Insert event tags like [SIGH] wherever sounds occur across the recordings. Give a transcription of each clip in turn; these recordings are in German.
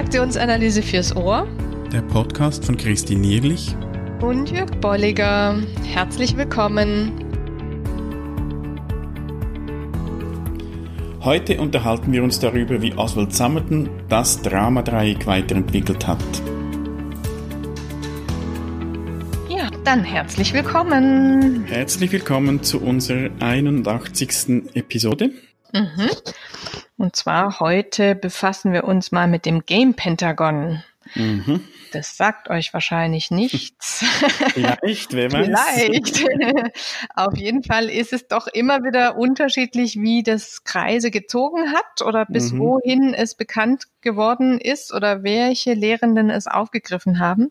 Transaktionsanalyse fürs Ohr. Der Podcast von Christine Nierlich und Jörg Bolliger. Herzlich willkommen. Heute unterhalten wir uns darüber, wie Oswald Summerton das Dramadreieck weiterentwickelt hat. Ja, dann herzlich willkommen. Herzlich willkommen zu unserer 81. Episode. Mhm. Und zwar heute befassen wir uns mal mit dem Game Pentagon. Mhm. Das sagt euch wahrscheinlich nichts. [LAUGHS] Vielleicht, wer weiß. Vielleicht. [LAUGHS] Auf jeden Fall ist es doch immer wieder unterschiedlich, wie das Kreise gezogen hat oder bis mhm. wohin es bekannt geworden ist oder welche Lehrenden es aufgegriffen haben.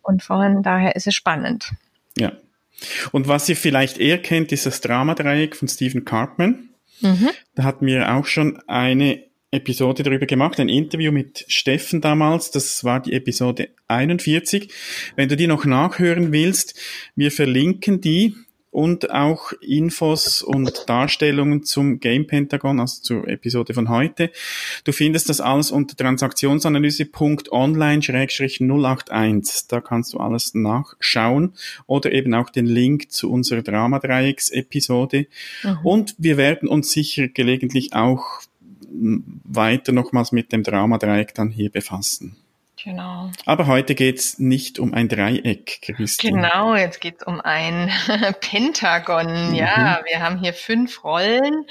Und von daher ist es spannend. Ja. Und was ihr vielleicht eher kennt, ist das Dramadreieck von Stephen Cartman. Mhm. Da hatten wir auch schon eine Episode darüber gemacht, ein Interview mit Steffen damals, das war die Episode 41. Wenn du die noch nachhören willst, wir verlinken die und auch Infos und Darstellungen zum Game Pentagon, also zur Episode von heute. Du findest das alles unter transaktionsanalyse.online-081. Da kannst du alles nachschauen oder eben auch den Link zu unserer Dramadreiecks-Episode. Mhm. Und wir werden uns sicher gelegentlich auch weiter nochmals mit dem Dramadreieck dann hier befassen. Genau. Aber heute geht's nicht um ein Dreieck, Christine. Genau, jetzt geht's um ein [LAUGHS] Pentagon. Mhm. Ja, wir haben hier fünf Rollen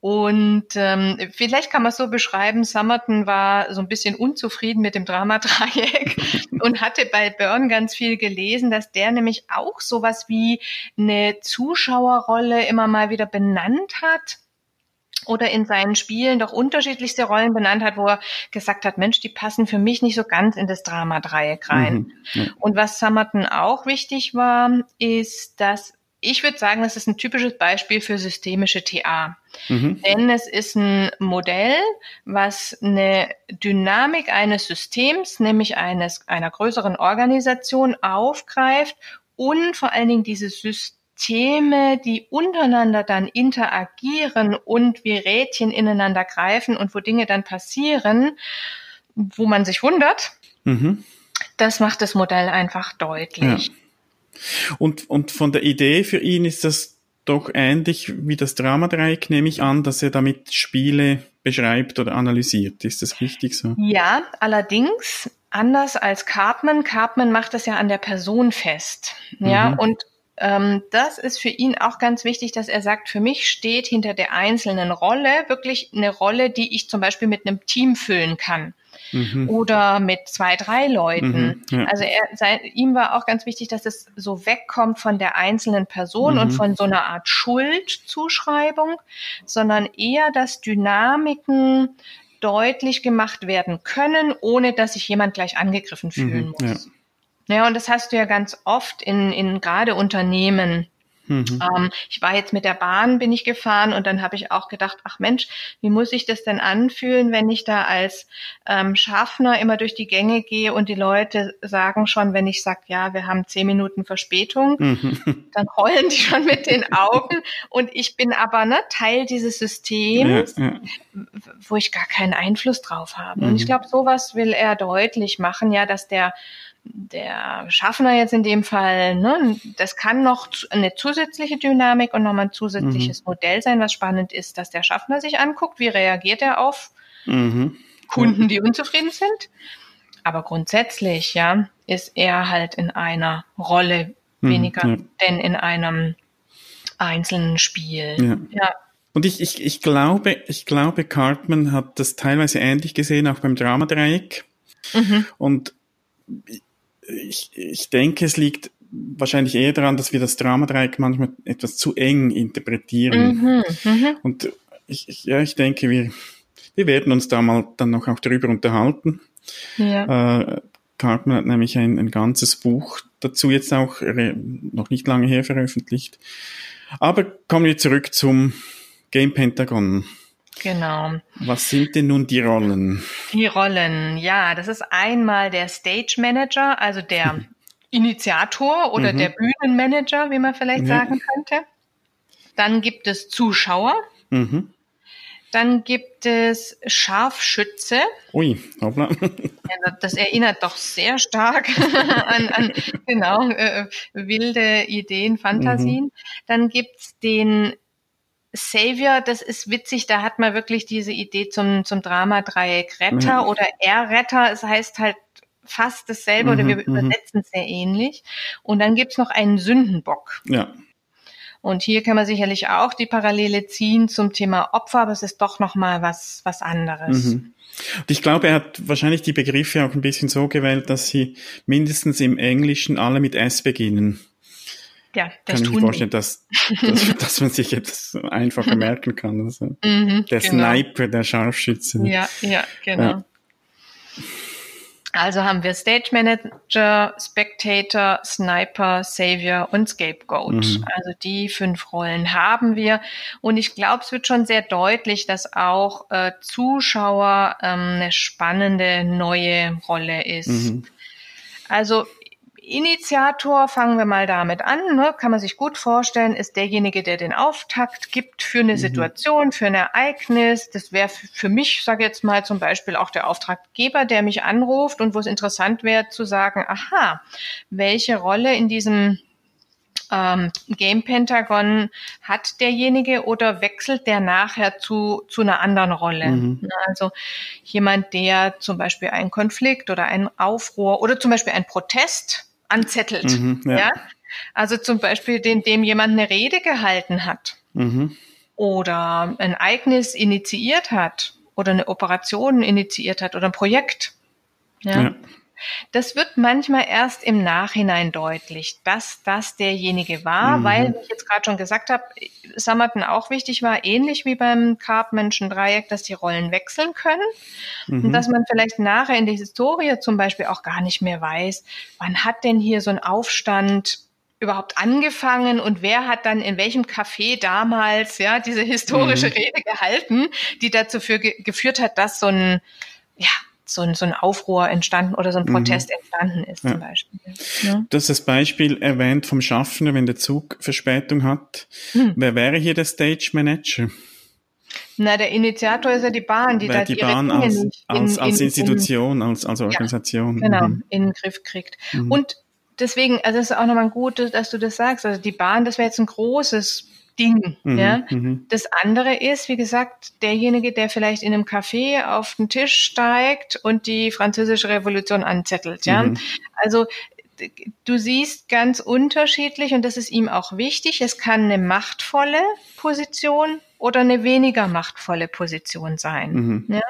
und ähm, vielleicht kann man es so beschreiben, Summerton war so ein bisschen unzufrieden mit dem Dramadreieck [LAUGHS] und hatte bei Byrne ganz viel gelesen, dass der nämlich auch sowas wie eine Zuschauerrolle immer mal wieder benannt hat oder in seinen Spielen doch unterschiedlichste Rollen benannt hat, wo er gesagt hat, Mensch, die passen für mich nicht so ganz in das Dramadreieck rein. Mhm, ja. Und was Summerton auch wichtig war, ist, dass ich würde sagen, das ist ein typisches Beispiel für systemische TA. Mhm. Denn es ist ein Modell, was eine Dynamik eines Systems, nämlich eines, einer größeren Organisation aufgreift und vor allen Dingen dieses System Systeme, die untereinander dann interagieren und wie Rädchen ineinander greifen und wo Dinge dann passieren, wo man sich wundert, mhm. das macht das Modell einfach deutlich. Ja. Und, und von der Idee für ihn ist das doch ähnlich wie das Dramadreieck, nehme ich an, dass er damit Spiele beschreibt oder analysiert. Ist das richtig so? Ja, allerdings anders als Cartman. Cartman macht das ja an der Person fest. Ja, mhm. und ähm, das ist für ihn auch ganz wichtig, dass er sagt, für mich steht hinter der einzelnen Rolle wirklich eine Rolle, die ich zum Beispiel mit einem Team füllen kann. Mhm. Oder mit zwei, drei Leuten. Mhm, ja. Also er, sein, ihm war auch ganz wichtig, dass es so wegkommt von der einzelnen Person mhm. und von so einer Art Schuldzuschreibung, sondern eher, dass Dynamiken deutlich gemacht werden können, ohne dass sich jemand gleich angegriffen fühlen mhm, muss. Ja. Ja, und das hast du ja ganz oft in, in gerade Unternehmen. Mhm. Ähm, ich war jetzt mit der Bahn, bin ich gefahren und dann habe ich auch gedacht, ach Mensch, wie muss ich das denn anfühlen, wenn ich da als ähm, Schaffner immer durch die Gänge gehe und die Leute sagen schon, wenn ich sage, ja, wir haben zehn Minuten Verspätung, mhm. [LAUGHS] dann heulen die schon mit den Augen und ich bin aber ne, Teil dieses Systems, ja, ja. wo ich gar keinen Einfluss drauf habe. Mhm. Und ich mhm. glaube, sowas will er deutlich machen, ja, dass der der Schaffner jetzt in dem Fall, ne, das kann noch eine zusätzliche Dynamik und nochmal ein zusätzliches mhm. Modell sein. Was spannend ist, dass der Schaffner sich anguckt, wie reagiert er auf mhm. Kunden, die unzufrieden sind. Aber grundsätzlich, ja, ist er halt in einer Rolle mhm, weniger ja. denn in einem einzelnen Spiel. Ja. ja. Und ich, ich, ich glaube, ich glaube, Cartman hat das teilweise ähnlich gesehen, auch beim Dramadreieck. Mhm. Und ich, ich denke, es liegt wahrscheinlich eher daran, dass wir das Dramadreieck manchmal etwas zu eng interpretieren. Mhm, mh. Und ich, ich, ja, ich denke, wir, wir werden uns da mal dann noch auch darüber unterhalten. Ja. Äh, Cartman hat nämlich ein, ein ganzes Buch dazu jetzt auch noch nicht lange her veröffentlicht. Aber kommen wir zurück zum Game Pentagon. Genau. Was sind denn nun die Rollen? Die Rollen, ja, das ist einmal der Stage Manager, also der [LAUGHS] Initiator oder mhm. der Bühnenmanager, wie man vielleicht ja. sagen könnte. Dann gibt es Zuschauer. Mhm. Dann gibt es Scharfschütze. Ui, hoppla. Ja, das erinnert doch sehr stark [LAUGHS] an, an genau äh, wilde Ideen, Fantasien. Mhm. Dann gibt's den Savior, das ist witzig, da hat man wirklich diese Idee zum, zum Drama-Dreieck Retter mhm. oder R-Retter. Es heißt halt fast dasselbe mhm, oder wir mhm. übersetzen es sehr ähnlich. Und dann gibt's noch einen Sündenbock. Ja. Und hier kann man sicherlich auch die Parallele ziehen zum Thema Opfer, aber es ist doch nochmal was, was anderes. Mhm. Und ich glaube, er hat wahrscheinlich die Begriffe auch ein bisschen so gewählt, dass sie mindestens im Englischen alle mit S beginnen. Ja, das kann ich mir vorstellen, dass, dass, [LAUGHS] dass, man sich jetzt einfacher merken kann. Also [LAUGHS] mhm, der genau. Sniper, der Scharfschütze. Ja, ja, genau. Ja. Also haben wir Stage Manager, Spectator, Sniper, Savior und Scapegoat. Mhm. Also die fünf Rollen haben wir. Und ich glaube, es wird schon sehr deutlich, dass auch äh, Zuschauer ähm, eine spannende neue Rolle ist. Mhm. Also Initiator, fangen wir mal damit an, ne, kann man sich gut vorstellen, ist derjenige, der den Auftakt gibt für eine mhm. Situation, für ein Ereignis. Das wäre für mich, sage jetzt mal zum Beispiel auch der Auftraggeber, der mich anruft und wo es interessant wäre zu sagen, aha, welche Rolle in diesem ähm, Game Pentagon hat derjenige oder wechselt der nachher zu, zu einer anderen Rolle? Mhm. Also jemand, der zum Beispiel einen Konflikt oder einen Aufruhr oder zum Beispiel einen Protest anzettelt. Mhm, ja. ja. Also zum Beispiel, den, dem jemand eine Rede gehalten hat mhm. oder ein Ereignis initiiert hat oder eine Operation initiiert hat oder ein Projekt. Ja. ja. Das wird manchmal erst im Nachhinein deutlich, dass das derjenige war, mhm. weil, wie ich jetzt gerade schon gesagt habe, Summerton auch wichtig war, ähnlich wie beim Karpmenschen-Dreieck, dass die Rollen wechseln können mhm. und dass man vielleicht nachher in der Historie zum Beispiel auch gar nicht mehr weiß, wann hat denn hier so ein Aufstand überhaupt angefangen und wer hat dann in welchem Café damals ja diese historische mhm. Rede gehalten, die dazu für ge geführt hat, dass so ein ja so ein, so ein Aufruhr entstanden oder so ein mhm. Protest mhm. entstanden ist ja. zum Beispiel. Ja. Du hast das Beispiel erwähnt vom Schaffner, wenn der Zug Verspätung hat. Hm. Wer wäre hier der Stage Manager? Na, der Initiator ist ja die Bahn, die Wer da die Bahn als, in, als, als Institution, in, als, als Organisation. Ja, genau, mhm. in den Griff kriegt. Mhm. Und deswegen, also es ist auch nochmal gut, dass du das sagst. Also die Bahn, das wäre jetzt ein großes Ding. Mhm, ja. Mhm. Das andere ist, wie gesagt, derjenige, der vielleicht in einem Café auf den Tisch steigt und die französische Revolution anzettelt. Ja. Mhm. Also du siehst ganz unterschiedlich und das ist ihm auch wichtig. Es kann eine machtvolle Position oder eine weniger machtvolle Position sein. Mhm. Ja?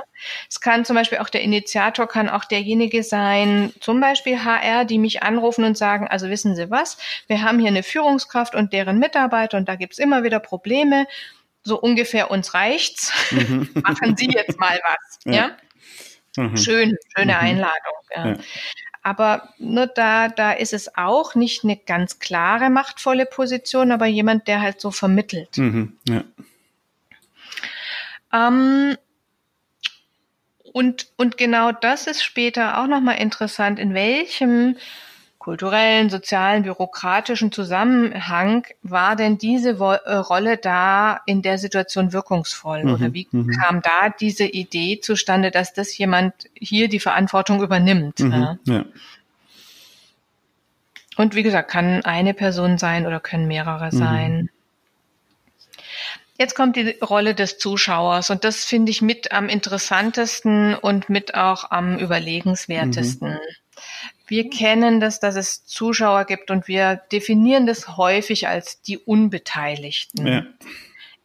Es kann zum Beispiel auch der Initiator, kann auch derjenige sein, zum Beispiel HR, die mich anrufen und sagen, also wissen Sie was, wir haben hier eine Führungskraft und deren Mitarbeiter und da gibt's immer wieder Probleme. So ungefähr uns reicht's. Mhm. [LAUGHS] Machen Sie jetzt mal was. Ja. ja? Mhm. Schön, schöne mhm. Einladung. Ja. ja. Aber nur da, da ist es auch nicht eine ganz klare machtvolle Position, aber jemand, der halt so vermittelt. Mhm, ja. Ähm, und, und genau das ist später auch nochmal interessant, in welchem kulturellen, sozialen, bürokratischen Zusammenhang war denn diese Wo äh, Rolle da in der Situation wirkungsvoll? Mhm, Oder wie mhm. kam da diese Idee zustande, dass das jemand hier die Verantwortung übernimmt? Mhm, ja? Ja. Und wie gesagt, kann eine Person sein oder können mehrere mhm. sein. Jetzt kommt die Rolle des Zuschauers und das finde ich mit am interessantesten und mit auch am überlegenswertesten. Mhm. Wir kennen das, dass es Zuschauer gibt und wir definieren das häufig als die Unbeteiligten. Ja.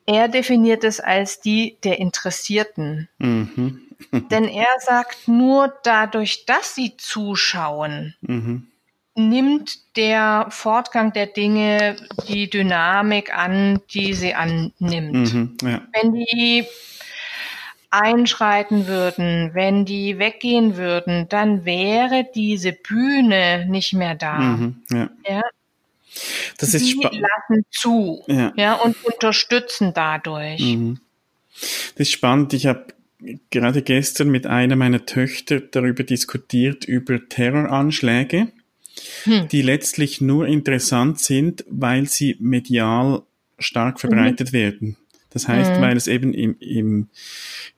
Er definiert es als die der Interessierten. Mhm. [LAUGHS] Denn er sagt nur dadurch, dass sie zuschauen, mhm nimmt der Fortgang der Dinge die Dynamik an, die sie annimmt. Mhm, ja. Wenn die einschreiten würden, wenn die weggehen würden, dann wäre diese Bühne nicht mehr da. Mhm, ja. ja. Das ist die lassen zu ja. ja. und unterstützen dadurch. Mhm. Das ist spannend. Ich habe gerade gestern mit einer meiner Töchter darüber diskutiert, über Terroranschläge hm. die letztlich nur interessant sind, weil sie medial stark verbreitet mhm. werden. Das heißt, mhm. weil es eben im, im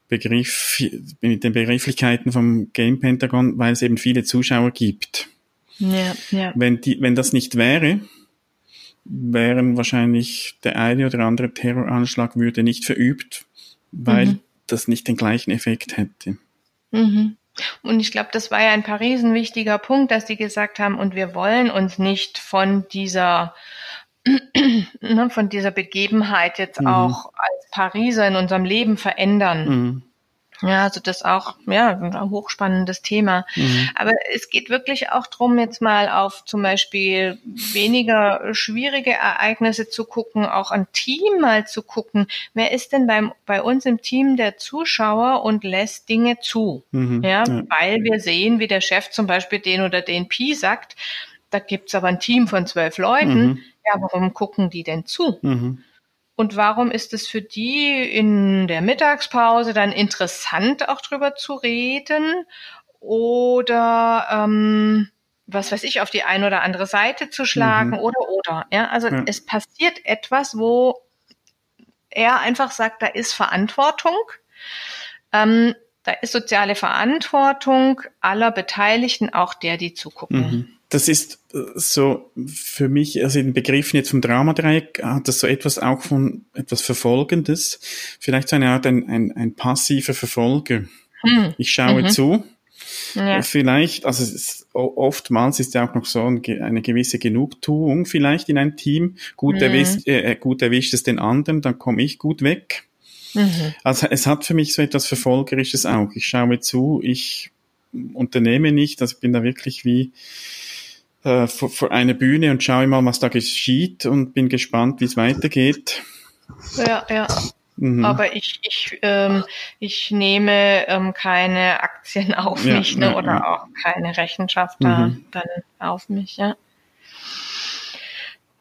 Begriff, mit den Begrifflichkeiten vom Game Pentagon, weil es eben viele Zuschauer gibt. Ja, ja. Wenn, die, wenn das nicht wäre, wären wahrscheinlich der eine oder andere Terroranschlag würde nicht verübt, weil mhm. das nicht den gleichen Effekt hätte. Mhm. Und ich glaube, das war ja ein Paris ein wichtiger Punkt, dass die gesagt haben, und wir wollen uns nicht von dieser [CLEARS THROAT] ne, von dieser Begebenheit jetzt mhm. auch als Pariser in unserem Leben verändern. Mhm. Ja, also das auch, ja, ein hochspannendes Thema. Mhm. Aber es geht wirklich auch drum, jetzt mal auf zum Beispiel weniger schwierige Ereignisse zu gucken, auch ein Team mal zu gucken. Wer ist denn beim, bei uns im Team der Zuschauer und lässt Dinge zu? Mhm. Ja, ja, weil wir sehen, wie der Chef zum Beispiel den oder den Pi sagt. Da gibt's aber ein Team von zwölf Leuten. Mhm. Ja, warum gucken die denn zu? Und warum ist es für die in der Mittagspause dann interessant, auch drüber zu reden? Oder ähm, was weiß ich, auf die eine oder andere Seite zu schlagen mhm. oder oder. Ja, also ja. es passiert etwas, wo er einfach sagt, da ist Verantwortung. Ähm, da ist soziale Verantwortung aller Beteiligten, auch der, die zugucken. Mhm das ist äh, so für mich, also in Begriffen jetzt vom Dramadreieck hat das so etwas auch von etwas Verfolgendes, vielleicht so eine Art ein, ein, ein passiver Verfolger. Hm. Ich schaue mhm. zu. Ja. Vielleicht, also ist, oftmals ist ja auch noch so eine gewisse Genugtuung vielleicht in einem Team. Gut, mhm. erwischt, äh, äh, gut erwischt es den anderen, dann komme ich gut weg. Mhm. Also es hat für mich so etwas Verfolgerisches auch. Ich schaue zu, ich unternehme nicht, also ich bin da wirklich wie äh, vor, vor einer Bühne und schaue mal, was da geschieht und bin gespannt, wie es weitergeht. Ja, ja. Mhm. Aber ich, ich, ähm, ich nehme ähm, keine Aktien [LAUGHS] auf ja, mich ne, ja, oder ja. auch keine Rechenschaft da mhm. dann auf mich. Ja.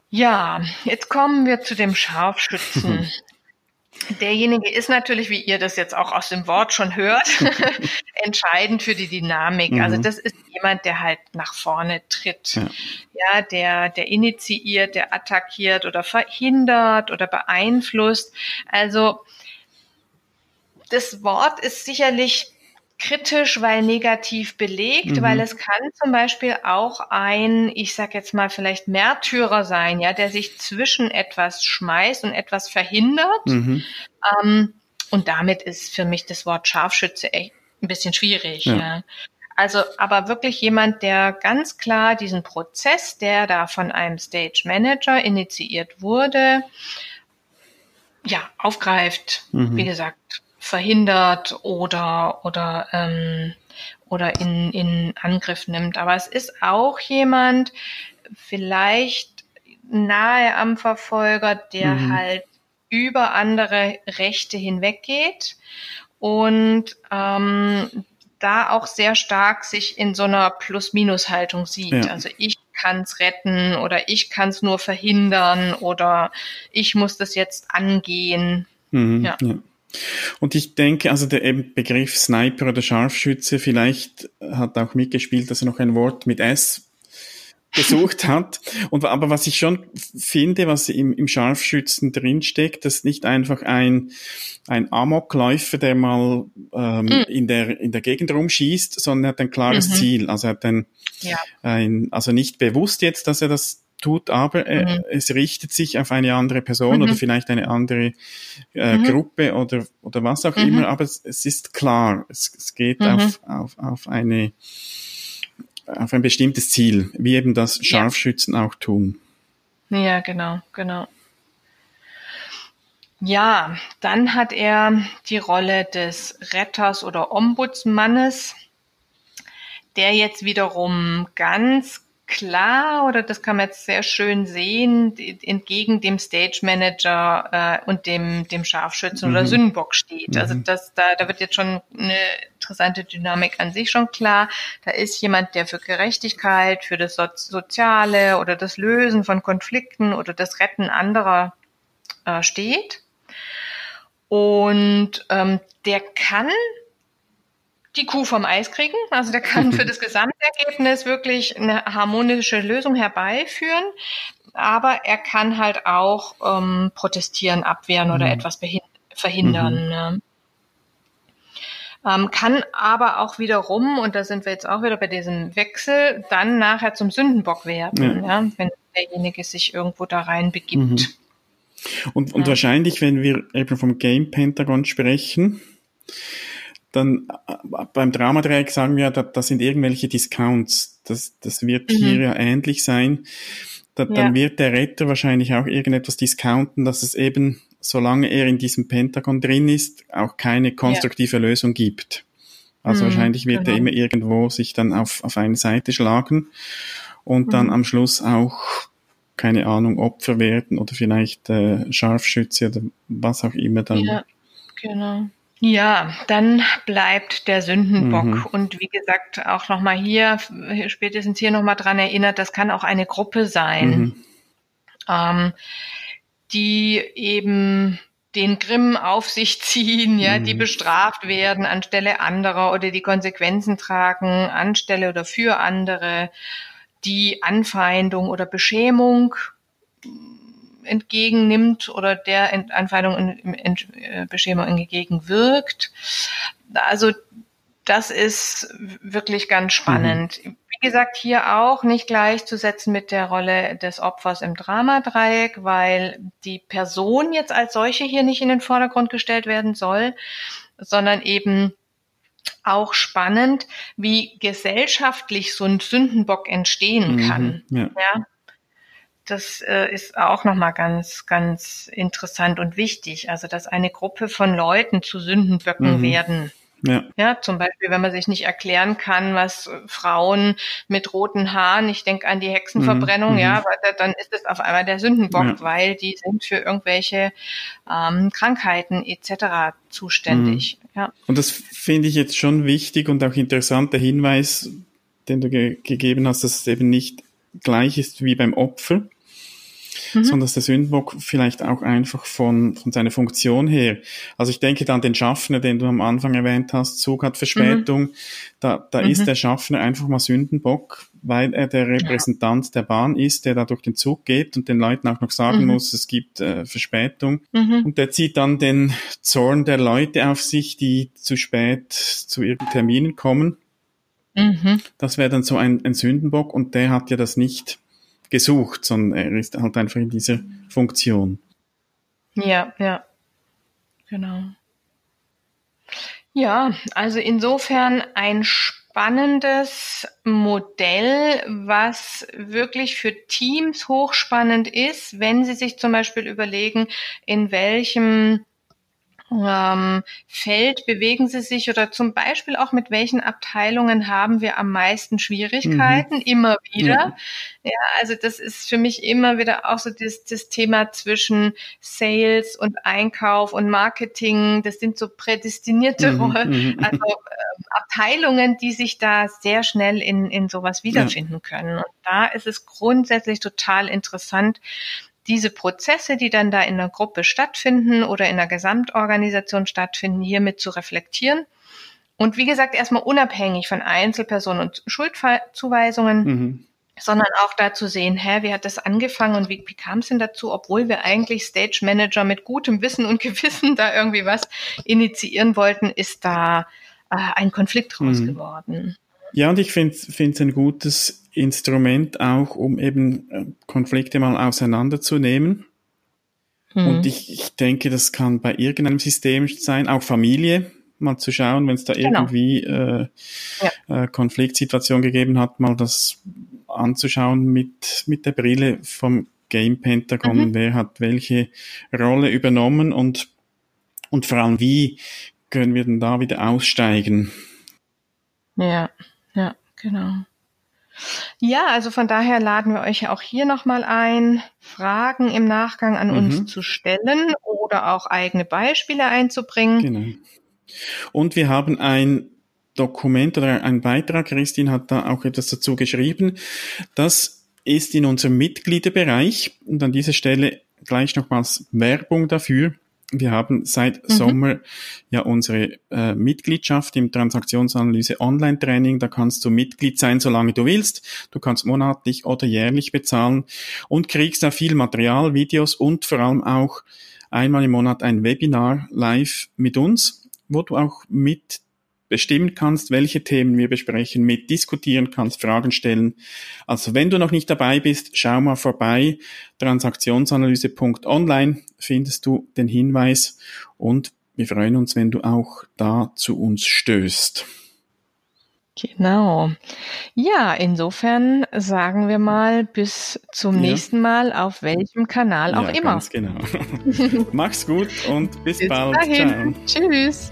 ja, jetzt kommen wir zu dem [LAUGHS] Scharfschützen. Derjenige ist natürlich, wie ihr das jetzt auch aus dem Wort schon hört, [LAUGHS] entscheidend für die Dynamik. Also mhm. Also das ist jemand, der halt nach vorne tritt. Ja. ja, der, der initiiert, der attackiert oder verhindert oder beeinflusst. Also das Wort ist sicherlich kritisch, weil negativ belegt, mhm. weil es kann zum Beispiel auch ein, ich sag jetzt mal vielleicht Märtyrer sein, ja, der sich zwischen etwas schmeißt und etwas verhindert. Mhm. Ähm, und damit ist für mich das Wort Scharfschütze echt ein bisschen schwierig. Ja. ja. Also, aber wirklich jemand, der ganz klar diesen Prozess, der da von einem Stage Manager initiiert wurde, ja, aufgreift, mhm. wie gesagt, verhindert oder oder ähm, oder in, in Angriff nimmt. Aber es ist auch jemand, vielleicht nahe am Verfolger, der mhm. halt über andere Rechte hinweggeht und ähm, da auch sehr stark sich in so einer Plus-Minus-Haltung sieht. Ja. Also ich kann es retten oder ich kann es nur verhindern oder ich muss das jetzt angehen. Mhm, ja. ja. Und ich denke, also der Begriff Sniper oder Scharfschütze vielleicht hat auch mitgespielt, dass er noch ein Wort mit S gesucht [LAUGHS] hat. Und, aber was ich schon finde, was im, im Scharfschützen drinsteckt, das ist nicht einfach ein, ein Amokläufer, der mal ähm, mhm. in, der, in der Gegend rumschießt, sondern er hat ein klares mhm. Ziel. Also er hat ein, ja. ein, also nicht bewusst jetzt, dass er das tut, aber äh, mhm. es richtet sich auf eine andere Person mhm. oder vielleicht eine andere äh, mhm. Gruppe oder, oder was auch mhm. immer, aber es, es, ist klar, es, es geht mhm. auf, auf, auf eine auf ein bestimmtes Ziel, wie eben das Scharfschützen ja. auch tun. Ja, genau, genau. Ja, dann hat er die Rolle des Retters oder Ombudsmannes, der jetzt wiederum ganz klar oder das kann man jetzt sehr schön sehen, entgegen dem Stage Manager äh, und dem, dem Scharfschützen mhm. oder Sündenbock steht. Also mhm. Also das, da, da wird jetzt schon eine interessante Dynamik an sich schon klar. Da ist jemand, der für Gerechtigkeit, für das so Soziale oder das Lösen von Konflikten oder das Retten anderer äh, steht. Und ähm, der kann die Kuh vom Eis kriegen. Also der kann für [LAUGHS] das Gesamtergebnis wirklich eine harmonische Lösung herbeiführen. aber er kann halt auch ähm, protestieren, abwehren oder mhm. etwas verhindern. Mhm. Ne? Ähm, kann aber auch wiederum, und da sind wir jetzt auch wieder bei diesem Wechsel, dann nachher zum Sündenbock werden, ja. ja wenn derjenige sich irgendwo da rein begibt. Mhm. Und, und ja. wahrscheinlich, wenn wir eben vom Game Pentagon sprechen, dann äh, beim Dramadreieck sagen wir, da, das sind irgendwelche Discounts. Das, das wird mhm. hier ja ähnlich sein. Da, ja. Dann wird der Retter wahrscheinlich auch irgendetwas discounten, dass es eben, solange er in diesem Pentagon drin ist, auch keine konstruktive ja. Lösung gibt. Also mhm, wahrscheinlich wird genau. er immer irgendwo sich dann auf, auf eine Seite schlagen und mhm. dann am Schluss auch keine Ahnung, Opfer werden oder vielleicht äh, Scharfschütze oder was auch immer dann. Ja, genau. Ja, dann bleibt der Sündenbock. Mhm. Und wie gesagt, auch nochmal hier, spätestens hier nochmal dran erinnert, das kann auch eine Gruppe sein, mhm. ähm, die eben den Grimm auf sich ziehen, ja, mhm. die bestraft werden anstelle anderer oder die Konsequenzen tragen anstelle oder für andere, die Anfeindung oder Beschämung entgegennimmt oder der Anfeindung und äh, Beschämung entgegenwirkt. Also das ist wirklich ganz spannend. Mhm. Wie gesagt, hier auch nicht gleichzusetzen mit der Rolle des Opfers im Dramadreieck, weil die Person jetzt als solche hier nicht in den Vordergrund gestellt werden soll, sondern eben auch spannend, wie gesellschaftlich so ein Sündenbock entstehen mhm. kann. Ja. ja das äh, ist auch nochmal ganz, ganz interessant und wichtig. Also, dass eine Gruppe von Leuten zu Sündenböcken mhm. werden. Ja. ja, zum Beispiel, wenn man sich nicht erklären kann, was Frauen mit roten Haaren, ich denke an die Hexenverbrennung, mhm. ja, mhm. dann ist es auf einmal der Sündenbock, ja. weil die sind für irgendwelche ähm, Krankheiten etc. zuständig. Mhm. Ja. Und das finde ich jetzt schon wichtig und auch interessanter Hinweis, den du ge gegeben hast, dass es eben nicht gleich ist wie beim Opfer, mhm. sondern dass der Sündenbock vielleicht auch einfach von, von seiner Funktion her, also ich denke dann den Schaffner, den du am Anfang erwähnt hast, Zug hat Verspätung, mhm. da, da mhm. ist der Schaffner einfach mal Sündenbock, weil er der Repräsentant ja. der Bahn ist, der da durch den Zug geht und den Leuten auch noch sagen mhm. muss, es gibt äh, Verspätung. Mhm. Und der zieht dann den Zorn der Leute auf sich, die zu spät zu ihren Terminen kommen. Das wäre dann so ein, ein Sündenbock und der hat ja das nicht gesucht, sondern er ist halt einfach in dieser Funktion. Ja, ja. Genau. Ja, also insofern ein spannendes Modell, was wirklich für Teams hochspannend ist, wenn sie sich zum Beispiel überlegen, in welchem ähm, Feld bewegen Sie sich oder zum Beispiel auch mit welchen Abteilungen haben wir am meisten Schwierigkeiten? Mhm. Immer wieder. Ja. ja. also das ist für mich immer wieder auch so das, das Thema zwischen Sales und Einkauf und Marketing. Das sind so prädestinierte mhm. Mhm. [LAUGHS] also äh, Abteilungen, die sich da sehr schnell in, in sowas wiederfinden ja. können. Und da ist es grundsätzlich total interessant, diese Prozesse, die dann da in der Gruppe stattfinden oder in der Gesamtorganisation stattfinden, hiermit zu reflektieren. Und wie gesagt, erstmal unabhängig von Einzelpersonen und Schuldzuweisungen, mhm. sondern auch da zu sehen, hä, wie hat das angefangen und wie, wie kam es denn dazu, obwohl wir eigentlich Stage Manager mit gutem Wissen und [LAUGHS] Gewissen da irgendwie was initiieren wollten, ist da äh, ein Konflikt raus mhm. geworden. Ja, und ich finde es ein gutes Instrument auch, um eben äh, Konflikte mal auseinanderzunehmen. Mhm. Und ich, ich denke, das kann bei irgendeinem System sein, auch Familie, mal zu schauen, wenn es da genau. irgendwie äh, ja. äh, Konfliktsituation gegeben hat, mal das anzuschauen mit, mit der Brille vom Game Pentagon, mhm. wer hat welche Rolle übernommen und, und vor allem wie können wir denn da wieder aussteigen. Ja. Ja, genau. Ja, also von daher laden wir euch auch hier nochmal ein, Fragen im Nachgang an mhm. uns zu stellen oder auch eigene Beispiele einzubringen. Genau. Und wir haben ein Dokument oder ein Beitrag, Christine hat da auch etwas dazu geschrieben. Das ist in unserem Mitgliederbereich und an dieser Stelle gleich nochmals Werbung dafür. Wir haben seit mhm. Sommer ja unsere äh, Mitgliedschaft im Transaktionsanalyse Online-Training. Da kannst du Mitglied sein, solange du willst. Du kannst monatlich oder jährlich bezahlen und kriegst da viel Material, Videos und vor allem auch einmal im Monat ein Webinar live mit uns, wo du auch mit bestimmen kannst, welche Themen wir besprechen, mit diskutieren kannst, Fragen stellen. Also wenn du noch nicht dabei bist, schau mal vorbei. Transaktionsanalyse.online findest du den Hinweis und wir freuen uns, wenn du auch da zu uns stößt. Genau. Ja, insofern sagen wir mal bis zum ja. nächsten Mal, auf welchem Kanal auch ja, immer. Ganz genau. [LAUGHS] Mach's gut und bis, bis bald. Dahin. Ciao. Tschüss.